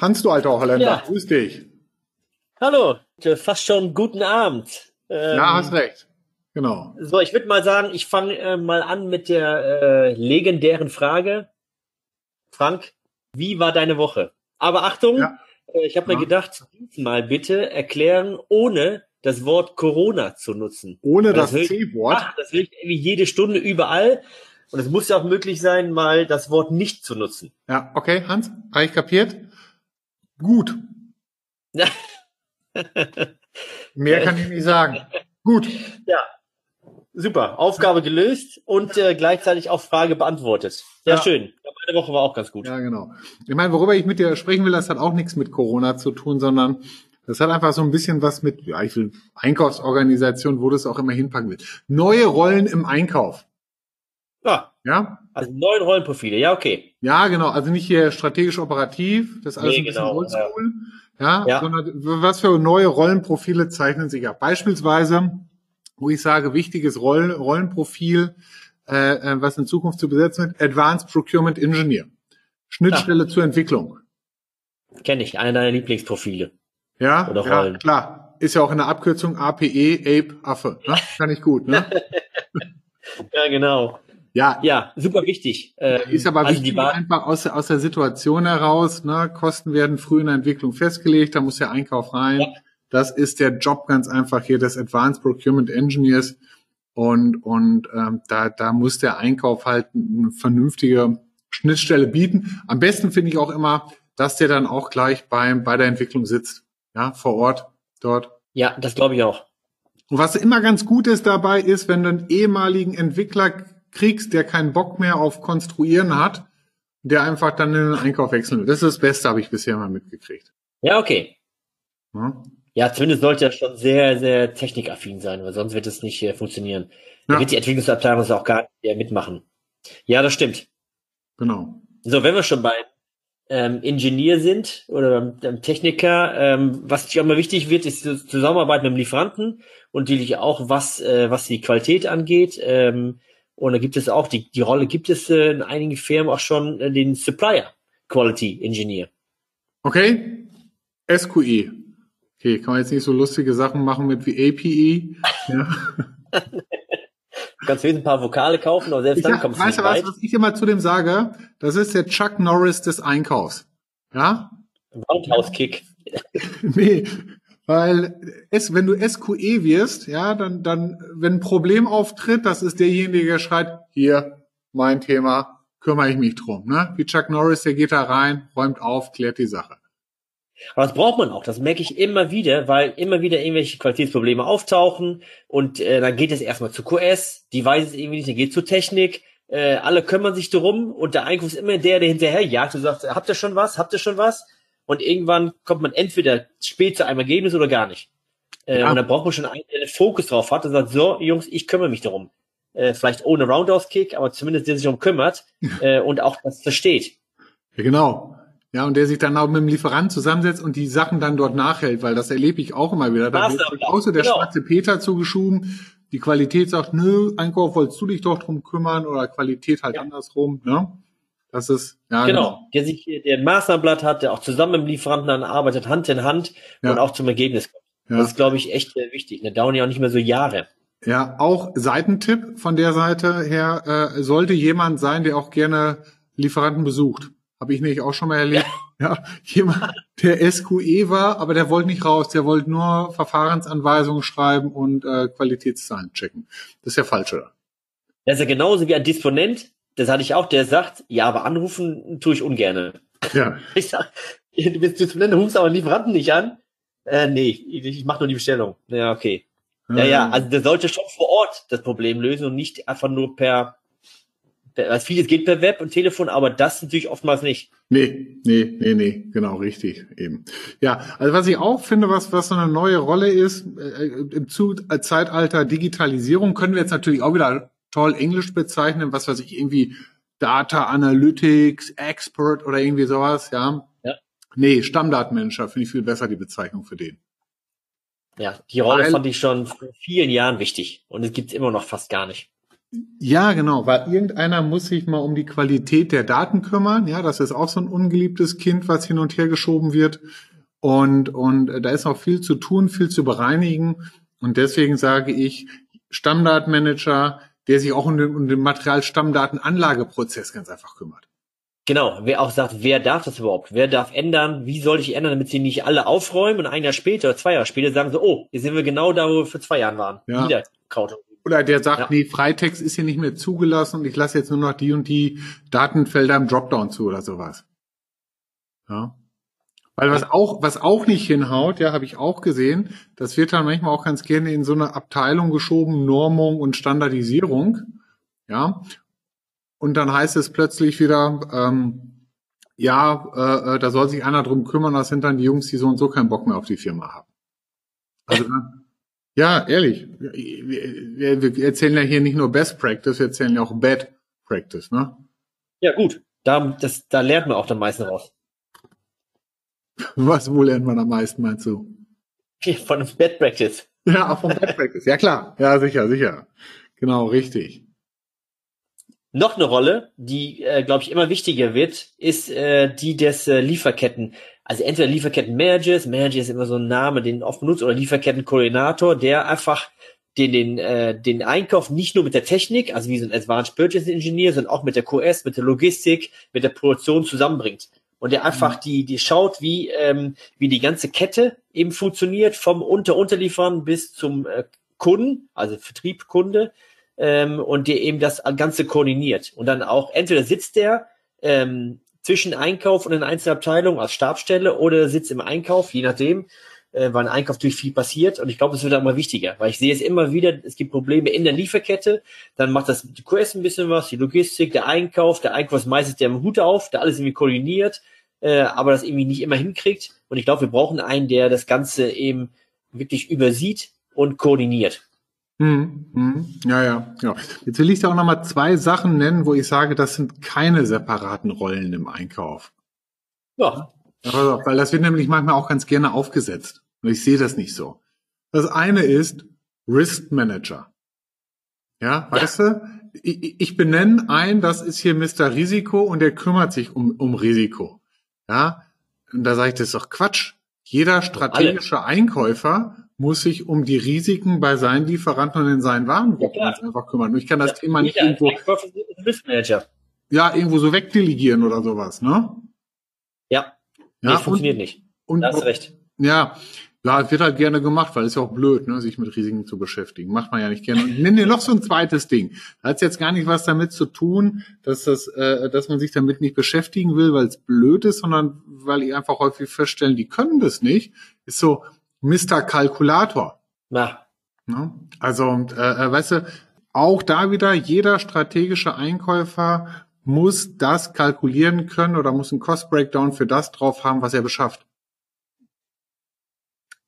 Hans, du alter Holländer, Ja. grüß dich. Hallo, äh, fast schon guten Abend. Ähm, Ja, hast recht. Genau. So, ich würde mal sagen, ich fange äh, mal an mit der äh, legendären Frage. Frank, wie war deine Woche? Aber Achtung, Ja. äh, ich habe Ja. mir gedacht, diesmal bitte erklären, ohne das Wort Corona zu nutzen. Ohne Das das C-Wort. Das will ich irgendwie jede Stunde überall. Und es muss ja auch möglich sein, mal das Wort nicht zu nutzen. Ja, okay, Hans, habe ich kapiert? Gut. Mehr kann ich nicht sagen. Gut. Ja, super. Aufgabe gelöst und äh, gleichzeitig auch Frage beantwortet. Ja, Ja. schön. Meine Woche war auch ganz gut. Ja, genau. Ich meine, worüber ich mit dir sprechen will, das hat auch nichts mit Corona zu tun, sondern das hat einfach so ein bisschen was mit, ja, ich will Einkaufsorganisation, wo das auch immer hinpacken will. Neue Rollen im Einkauf. Ja, Ja? also neun Rollenprofile. Ja, okay. Ja, genau. Also nicht hier strategisch operativ, das ist alles Nee, ein bisschen genau, oldschool. Ja. Ja. sondern was für neue Rollenprofile zeichnen sich ab. Beispielsweise, wo ich sage, wichtiges Rollen, Rollenprofil, äh, äh, was in Zukunft zu besetzen wird, Advanced Procurement Engineer. Schnittstelle zur Entwicklung. Kenne ich. Einer deiner Lieblingsprofile. Ja, Oder ja Rollen. klar. Ist ja auch in der Abkürzung APE, Ape, Affe. Ne? Kann ich gut, ne? Ja, genau. Ja, Ja, super wichtig. Ähm, Ist aber also wichtig einfach aus, der- aus der Situation heraus. Ne? Kosten werden früh in der Entwicklung festgelegt, da muss der Einkauf rein. Ja. Das ist der Job ganz einfach hier des Advanced Procurement Engineers. Und, und ähm, da, da muss der Einkauf halt eine vernünftige Schnittstelle bieten. Am besten finde ich auch immer, dass der dann auch gleich beim, bei der Entwicklung sitzt. Ja, vor Ort, dort. ja, das glaube ich auch. Und was immer ganz gut ist dabei, ist, wenn du einen ehemaligen Entwickler kriegst, der keinen Bock mehr auf Konstruieren hat, der einfach dann in den Einkauf wechseln will. Das ist das Beste, habe ich bisher mal mitgekriegt. Ja, okay. Ja, Ja, zumindest sollte er schon sehr, sehr technikaffin sein, weil sonst wird es nicht äh, funktionieren. Ja. wird die Entwicklungsabteilung das auch gar nicht äh, mitmachen. Ja, das stimmt. genau. So, wenn wir schon bei ähm, Ingenieur sind oder beim Techniker, ähm, was natürlich auch mal wichtig wird, ist die Zusammenarbeit mit dem Lieferanten und natürlich auch was, äh, was die Qualität angeht. Ähm, und da gibt es auch, die, die Rolle gibt es äh, in einigen Firmen auch schon äh, den Supplier Quality Engineer. Okay, SQE. Okay, kann man jetzt nicht so lustige Sachen machen mit wie APE. Ja. Du kannst höchstens ein paar Vokale kaufen, aber selbst Ich dann kommst du weißt nicht du was, weit. was ich immer zu dem sage? Das ist der Chuck Norris des Einkaufs. Ja? Roundhouse-Kick. Nee, weil es, wenn du SQE wirst, ja, dann, dann, wenn ein Problem auftritt, das ist derjenige, der schreit, hier, mein Thema, kümmere ich mich drum, ne? Wie Chuck Norris, der geht da rein, räumt auf, klärt die Sache. Aber das braucht man auch. Das merke ich immer wieder, weil immer wieder irgendwelche Qualitätsprobleme auftauchen und äh, dann geht es erstmal zu QS, die weiß es irgendwie nicht, dann geht es zur Technik, äh, alle kümmern sich darum und der Einkauf ist immer der, der hinterher jagt und sagt, habt ihr schon was, habt ihr schon was? Und irgendwann kommt man entweder spät zu einem Ergebnis oder gar nicht. Äh, Ja. Und dann braucht man schon einen, der den Fokus drauf hat und sagt, so Jungs, ich kümmere mich darum. Äh, vielleicht ohne Roundhouse-Kick, aber zumindest der sich darum kümmert äh, und auch das versteht. Ja, genau. Ja, und der sich dann auch mit dem Lieferant zusammensetzt und die Sachen dann dort nachhält, weil das erlebe ich auch immer wieder. Da wird so der genau. schwarze Peter zugeschoben. Die Qualität sagt, nö, Einkauf wolltest du dich doch drum kümmern oder Qualität halt Ja. andersrum, ne? Das ist, ja, Genau, der sich hier der ein Maßnahmenblatt hat, der auch zusammen mit dem Lieferanten dann arbeitet, Hand in Hand Ja. und auch zum Ergebnis kommt. Ja. Das ist, glaube ich, echt äh, wichtig. Da dauern ja auch nicht mehr so Jahre. Ja, auch Seitentipp von der Seite her äh, sollte jemand sein, der auch gerne Lieferanten besucht. Habe ich nämlich auch schon mal erlebt. Ja. jemand, der SQE war, aber der wollte nicht raus, der wollte nur Verfahrensanweisungen schreiben und äh, Qualitätszahlen checken. Das ist ja falsch, oder? Das ist ja genauso wie ein Disponent, das hatte ich auch, der sagt, ja, aber anrufen tue ich ungerne. Ja. Ich sag, du bist Disponent, du rufst aber Lieferanten nicht an. Äh, nee, ich, ich mache nur die Bestellung. Ja, okay. Ja, ja, also der sollte schon vor Ort das Problem lösen und nicht einfach nur per also vieles geht per Web und Telefon, aber das natürlich oftmals nicht. Nee, nee, nee, nee, genau, richtig, eben. Ja, also was ich auch finde, was, was so eine neue Rolle ist, äh, im Zu äh, Zeitalter Digitalisierung können wir jetzt natürlich auch wieder toll Englisch bezeichnen, was weiß ich, irgendwie Data Analytics, Expert oder irgendwie sowas, ja. Ja. Nee, Stammdatenmanager finde ich viel besser die Bezeichnung für den. Ja, die Rolle weil, fand ich schon vor vielen Jahren wichtig und es gibt's immer noch fast gar nicht. Ja, genau, weil irgendeiner muss sich mal um die Qualität der Daten kümmern. Ja, das ist auch so ein ungeliebtes Kind, was hin und her geschoben wird. Und, und da ist auch viel zu tun, viel zu bereinigen. Und deswegen sage ich, Stammdatenmanager, der sich auch um den, um den Materialstammdatenanlageprozess ganz einfach kümmert. Genau, wer auch sagt, wer darf das überhaupt? Wer darf ändern? Wie soll ich ändern, damit sie nicht alle aufräumen und ein Jahr später zwei Jahre später sagen so, oh, jetzt sind wir genau da, wo wir vor zwei Jahren waren. Ja. Wieder Kraut. Oder der sagt, ja. nee, Freitext ist hier nicht mehr zugelassen und ich lasse jetzt nur noch die und die Datenfelder im Dropdown zu oder sowas. Ja. Weil was auch, was auch nicht hinhaut, ja, habe ich auch gesehen, das wird dann manchmal auch ganz gerne in so eine Abteilung geschoben, Normung und Standardisierung. Ja. Und dann heißt es plötzlich wieder, ähm, ja, äh, äh, da soll sich einer drum kümmern, das sind dann die Jungs, die so und so keinen Bock mehr auf die Firma haben. Also dann, ja, ehrlich, wir, wir erzählen ja hier nicht nur Best Practice, wir erzählen ja auch Bad Practice, ne? Ja, gut. Da, das, da lernt man auch am meisten raus. Was, wo lernt man am meisten, meinst du? Von Bad Practice. Ja, auch von Bad Practice. Ja, klar. Ja, sicher, sicher. Genau, richtig. Noch eine Rolle, die, äh, glaube ich, immer wichtiger wird, ist äh, die des äh, Lieferketten. Also entweder Lieferketten-Managers, Manager ist immer so ein Name, den oft benutzt, oder Lieferketten-Koordinator, der einfach den, den, äh, den Einkauf nicht nur mit der Technik, also wie so ein Advanced Purchase Engineer, sondern auch mit der QS, mit der Logistik, mit der Produktion zusammenbringt. Und der einfach mhm. die, die schaut, wie, ähm, wie die ganze Kette eben funktioniert, vom Unter-Unterliefern bis zum äh, Kunden, also Vertrieb, Kunde, ähm, und der eben das Ganze koordiniert. Und dann auch, entweder sitzt der ähm, zwischen Einkauf und den einzelnen Abteilungen als Stabstelle oder sitzt im Einkauf, je nachdem, äh, weil im Einkauf natürlich viel passiert. Und ich glaube, es wird immer wichtiger, weil ich sehe es immer wieder, es gibt Probleme in der Lieferkette, dann macht das die QS ein bisschen was, die Logistik, der Einkauf, der Einkauf ist meistens der Hut auf, der alles irgendwie koordiniert, äh, aber das irgendwie nicht immer hinkriegt. Und ich glaube, wir brauchen einen, der das Ganze eben wirklich übersieht und koordiniert. Hm, hm, ja, ja, genau. Jetzt will ich da auch nochmal zwei Sachen nennen, wo ich sage, das sind keine separaten Rollen im Einkauf. Ja. Also, weil das wird nämlich manchmal auch ganz gerne aufgesetzt. Und ich sehe das nicht so. Das eine ist Risk Manager. Ja, weißt ja. du? Ich, ich benenne ein, das ist hier Mr. Risiko und der kümmert sich um, um Risiko. Ja, und da sage ich, das ist doch Quatsch. Jeder strategische Einkäufer muss sich um die Risiken bei seinen Lieferanten und in seinen Warengruppen ja, einfach kümmern. Und ich kann das ja, Thema nicht irgendwo, ja, irgendwo so wegdelegieren oder sowas, ne? Ja. ja nee, funktioniert nicht. Und, da hast du recht. Ja, ja, es wird halt gerne gemacht, weil es ist ja auch blöd, ne, sich mit Risiken zu beschäftigen. Macht man ja nicht gerne. Und nenn dir noch so ein zweites Ding. Da hat jetzt gar nicht was damit zu tun, dass das, äh, dass man sich damit nicht beschäftigen will, weil es blöd ist, sondern weil ich einfach häufig feststellen, die können das nicht. Ist so, Mr. Kalkulator. Na. Ne? Also, äh, äh, weißt du, auch da wieder jeder strategische Einkäufer muss das kalkulieren können oder muss einen Cost Breakdown für das drauf haben, was er beschafft.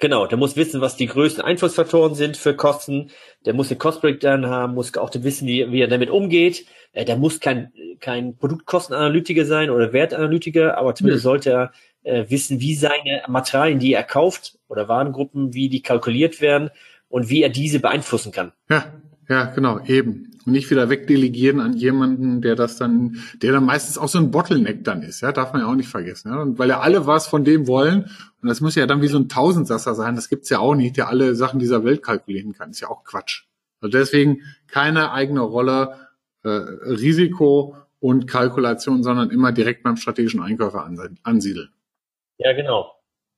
Genau, der muss wissen, was die größten Einflussfaktoren sind für Kosten. Der muss den Cost Breakdown haben, muss auch wissen, wie, er damit umgeht. Äh, der muss kein, kein Produktkostenanalytiker sein oder Wertanalytiker, aber zumindest mhm. sollte er äh, wissen, wie seine Materialien, die er kauft oder Warengruppen, wie die kalkuliert werden und wie er diese beeinflussen kann. Ja, ja, genau, eben. Und nicht wieder wegdelegieren an jemanden, der das dann, der dann meistens auch so ein Bottleneck dann ist, ja, darf man ja auch nicht vergessen. Ja? Und weil ja alle was von dem wollen, und das muss ja dann wie so ein Tausendsasser sein, das gibt's ja auch nicht, der alle Sachen dieser Welt kalkulieren kann. Ist ja auch Quatsch. Also deswegen keine eigene Rolle, äh, Risiko und Kalkulation, sondern immer direkt beim strategischen Einkäufer ansiedeln. Ja, genau.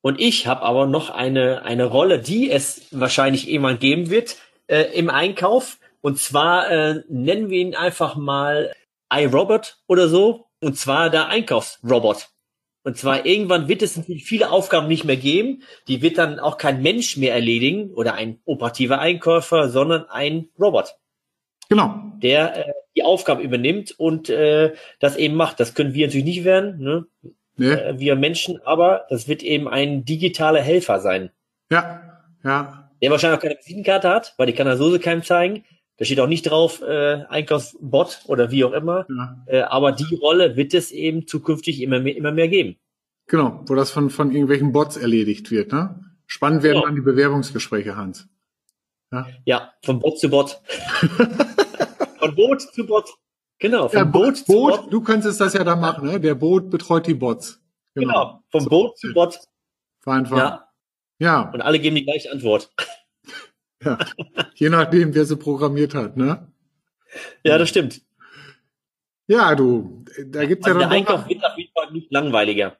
Und ich habe aber noch eine, eine Rolle, die es wahrscheinlich irgendwann geben wird äh, im Einkauf. Und zwar äh, nennen wir ihn einfach mal iRobot oder so. Und zwar der Einkaufsrobot. Und zwar irgendwann wird es natürlich viele Aufgaben nicht mehr geben. Die wird dann auch kein Mensch mehr erledigen oder ein operativer Einkäufer, sondern ein Robot. Genau. Der äh, die Aufgabe übernimmt und äh, das eben macht. Das können wir natürlich nicht werden. Ne? Nee. äh, wir Menschen, aber das wird eben ein digitaler Helfer sein. Ja, ja. Der wahrscheinlich auch keine Visitenkarte hat, weil die kann er so keinem zeigen. Da steht auch nicht drauf äh, Einkaufsbot oder wie auch immer. Ja. Äh, aber die Rolle wird es eben zukünftig immer mehr, immer mehr geben. Genau, wo das von, von irgendwelchen Bots erledigt wird, ne? Spannend werden Ja. dann die Bewerbungsgespräche, Hans. Ja, von Bot zu Bot. von Boot zu Bot. Genau, von Ja, Boot, zu Boot, Bot. du könntest das ja da machen, ne? Der Boot betreut die Bots. Genau, von Boot zu Bot. Einfach. Ja, Ja, und alle geben die gleiche Antwort. ja. Je nachdem, wer sie programmiert hat, ne? Ja, das stimmt. Ja, du, da gibt's Also ja der dann doch, Einkauf wird auf jeden Fall nicht langweiliger.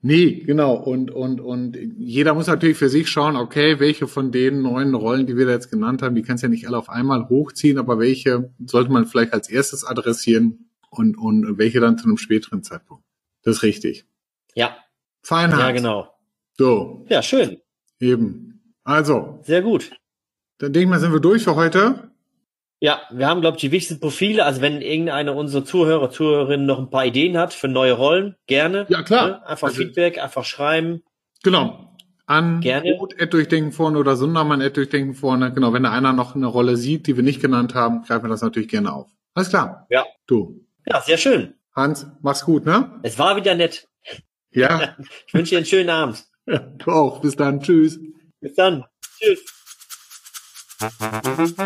Nee, genau. Und, und, und jeder muss natürlich für sich schauen, okay, welche von den neuen Rollen, die wir da jetzt genannt haben, die kannst du ja nicht alle auf einmal hochziehen, aber welche sollte man vielleicht als erstes adressieren und, und welche dann zu einem späteren Zeitpunkt. Das ist richtig. Ja, Feinheit. ja, genau. So, Ja, schön. eben. Also, Sehr gut. dann denke ich mal, sind wir durch für heute. Ja, wir haben, glaube ich, die wichtigsten Profile. Also wenn irgendeiner unserer Zuhörer, Zuhörerinnen noch ein paar Ideen hat für neue Rollen, gerne. Ja, klar. Ne? Einfach Also- Feedback, einfach schreiben. Genau. An durchdenken vorne oder Sundermann durchdenken vorne. Genau, wenn da einer noch eine Rolle sieht, die wir nicht genannt haben, greifen wir das natürlich gerne auf. Alles klar. Ja. Du, Ja, sehr schön. Hans, mach's gut, ne? Es war wieder nett. Ja, Ich wünsche dir einen schönen Abend. du auch. Bis dann. Tschüss. Bis dann. Tschüss. Musik